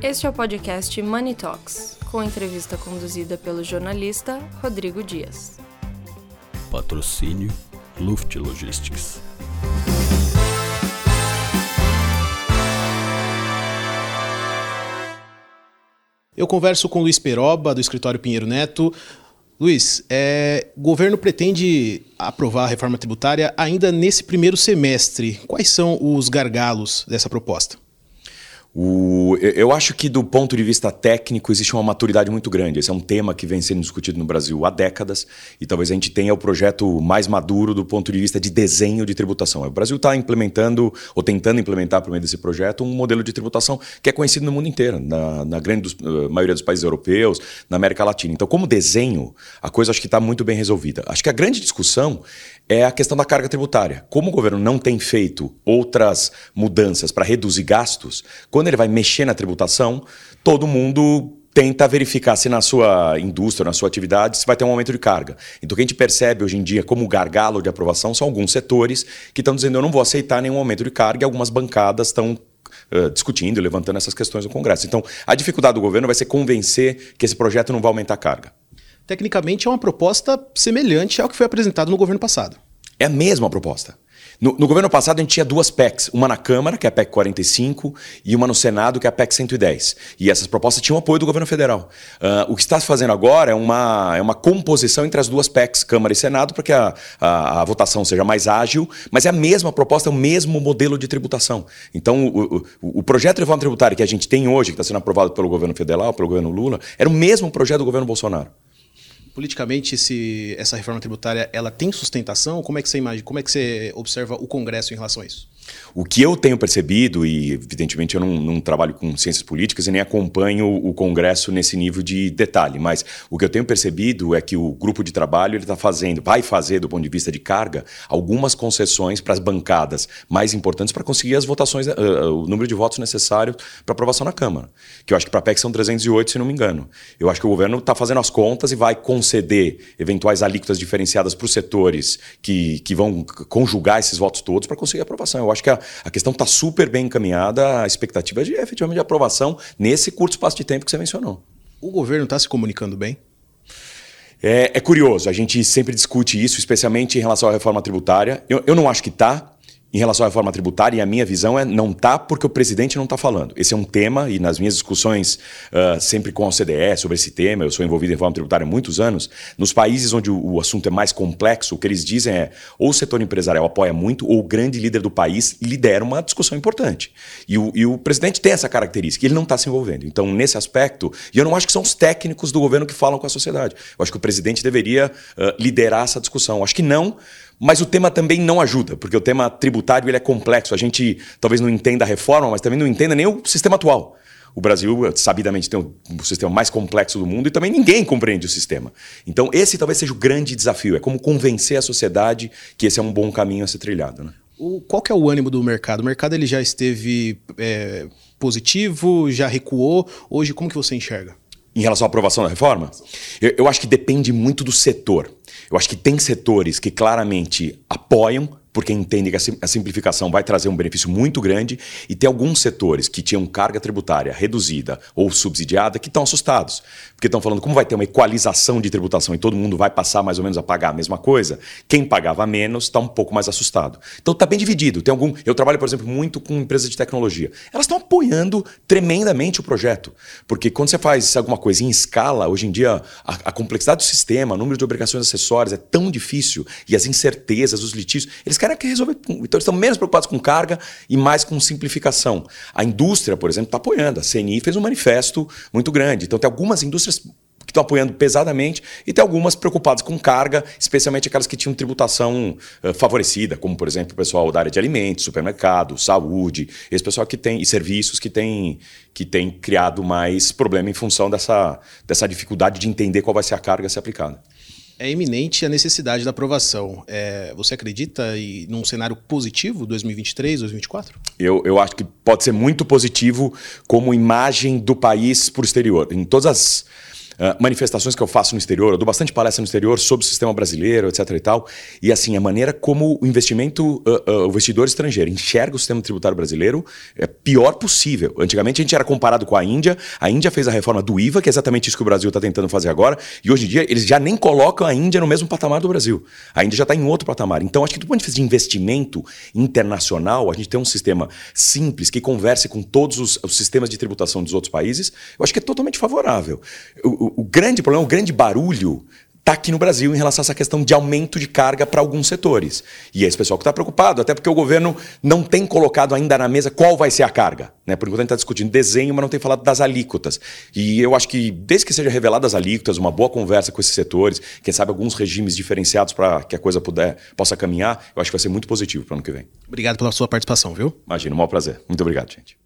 Este é o podcast Money Talks, com entrevista conduzida pelo jornalista Rodrigo Dias. Patrocínio Luft Logistics. Eu converso com o Luiz Peroba, do escritório Pinheiro Neto. Luiz, é, o governo pretende aprovar a reforma tributária ainda nesse primeiro semestre. Quais são os gargalos dessa proposta? O, eu acho que, do ponto de vista técnico, existe uma maturidade muito grande. Esse é um tema que vem sendo discutido no Brasil há décadas e talvez a gente tenha o projeto mais maduro do ponto de vista de desenho de tributação. O Brasil está implementando, ou tentando implementar, por meio desse projeto, um modelo de tributação que é conhecido no mundo inteiro, na, na grande dos, uh, maioria dos países europeus, na América Latina. Então, como desenho, a coisa acho que está muito bem resolvida. Acho que a grande discussão é a questão da carga tributária. Como o governo não tem feito outras mudanças para reduzir gastos, quando ele vai mexer na tributação, todo mundo tenta verificar se na sua indústria, na sua atividade, se vai ter um aumento de carga. Então, o que a gente percebe hoje em dia como gargalo de aprovação são alguns setores que estão dizendo eu não vou aceitar nenhum aumento de carga e algumas bancadas estão Uh, discutindo e levantando essas questões no Congresso. Então, a dificuldade do governo vai ser convencer que esse projeto não vai aumentar a carga. Tecnicamente, é uma proposta semelhante ao que foi apresentado no governo passado. É a mesma proposta. No, no, governo passado, a gente tinha duas PECs. Uma na Câmara, que é a PEC 45, e uma no Senado, que é a PEC 110. E essas propostas tinham apoio do governo federal. Uh, o que está se fazendo agora é uma, é uma composição entre as duas PECs, Câmara e Senado, para que a, a, a, votação seja mais ágil, mas é a mesma proposta, é o mesmo modelo de tributação. Então, o, o, o projeto de reforma tributária que a gente tem hoje, que está sendo aprovado pelo governo federal, pelo governo Lula, era o mesmo projeto do governo Bolsonaro politicamente essa reforma tributária ela tem sustentação? Como é que você imagina, como é que você observa o Congresso em relação a isso? O que eu tenho percebido, e evidentemente eu não, não, trabalho com ciências políticas e nem acompanho o Congresso nesse nível de detalhe, mas o que eu tenho percebido é que o grupo de trabalho está fazendo, vai fazer, do ponto de vista de carga, algumas concessões para as bancadas mais importantes para conseguir as votações, uh, o número de votos necessário para aprovação na Câmara. Que eu acho que para a PEC são 308, se não me engano. Eu acho que o governo está fazendo as contas e vai conceder eventuais alíquotas diferenciadas para os setores que, que vão conjugar esses votos todos para conseguir a aprovação. Eu acho que a, a questão está super bem encaminhada, a expectativa de efetivamente de aprovação nesse curto espaço de tempo que você mencionou. O governo está se comunicando bem? É, é, curioso, a gente sempre discute isso, especialmente em relação à reforma tributária. Eu, eu não acho que está, em relação à reforma tributária, a minha visão é não tá porque o presidente não está falando. Esse é um tema, e nas minhas discussões uh, sempre com a OCDE sobre esse tema, eu sou envolvido em reforma tributária há muitos anos, nos países onde o, o, assunto é mais complexo, o que eles dizem é ou o setor empresarial apoia muito, ou o grande líder do país lidera uma discussão importante. E o, e o presidente tem essa característica, ele não está se envolvendo. Então, nesse aspecto, e eu não acho que são os técnicos do governo que falam com a sociedade. Eu acho que o presidente deveria uh, liderar essa discussão. Eu acho que não mas o tema também não ajuda, porque o tema tributário ele é complexo. A gente talvez não entenda a reforma, mas também não entenda nem o sistema atual. O Brasil, sabidamente, tem o sistema mais complexo do mundo e também ninguém compreende o sistema. Então, esse talvez seja o grande desafio: é como convencer a sociedade que esse é um bom caminho a ser trilhado. Né? O, qual que é o ânimo do mercado? O mercado ele já esteve é, positivo, já recuou. Hoje, como que você enxerga? Em relação à aprovação da reforma? Eu, eu acho que depende muito do setor. Eu acho que tem setores que claramente apoiam porque entendem que a simplificação vai trazer um benefício muito grande, e tem alguns setores que tinham carga tributária reduzida ou subsidiada que estão assustados, porque estão falando como vai ter uma equalização de tributação e todo mundo vai passar mais ou menos a pagar a mesma coisa, quem pagava menos está um pouco mais assustado. Então está bem dividido. Tem algum, eu trabalho, por exemplo, muito com empresas de tecnologia. Elas estão apoiando tremendamente o projeto, porque quando você faz alguma coisa em escala, hoje em dia a, a complexidade do sistema, o número de obrigações acessórias é tão difícil e as incertezas, os litígios, eles querem que resolver. Então, eles estão menos preocupados com carga e mais com simplificação. A indústria, por exemplo, está apoiando. A CNI fez um manifesto muito grande. Então, tem algumas indústrias que estão apoiando pesadamente e tem algumas preocupadas com carga, especialmente aquelas que tinham tributação uh, favorecida, como, por exemplo, o pessoal da área de alimentos, supermercado, saúde, esse pessoal que tem, e serviços que tem, que tem criado mais problema em função dessa, dessa dificuldade de entender qual vai ser a carga a ser aplicada é iminente a necessidade da aprovação. É, você acredita em num cenário positivo 2023, 2024? Eu, eu acho que pode ser muito positivo como imagem do país para o exterior. Em todas as uh, manifestações que eu faço no exterior, eu dou bastante palestra no exterior sobre o sistema brasileiro, etc e tal. E assim, a maneira como o investimento, uh, uh, o investidor estrangeiro enxerga o sistema tributário brasileiro é pior possível. Antigamente a gente era comparado com a Índia, a Índia fez a reforma do IVA, que é exatamente isso que o Brasil está tentando fazer agora, e hoje em dia eles já nem colocam a Índia no mesmo patamar do Brasil. A Índia já está em outro patamar. Então, acho que do ponto de vista de investimento internacional, a gente tem um sistema simples que converse com todos os, os sistemas de tributação dos outros países, eu acho que é totalmente favorável. O, o, o grande problema, o grande barulho está aqui no Brasil em relação a essa questão de aumento de carga para alguns setores. E é esse pessoal que está preocupado, até porque o governo não tem colocado ainda na mesa qual vai ser a carga. Né? Por enquanto a gente está discutindo desenho, mas não tem falado das alíquotas. E eu acho que, desde que seja reveladas as alíquotas, uma boa conversa com esses setores, quem sabe alguns regimes diferenciados para que a coisa puder, possa caminhar, eu acho que vai ser muito positivo para o ano que vem. Obrigado pela sua participação, viu? Imagina, um maior prazer. Muito obrigado, gente.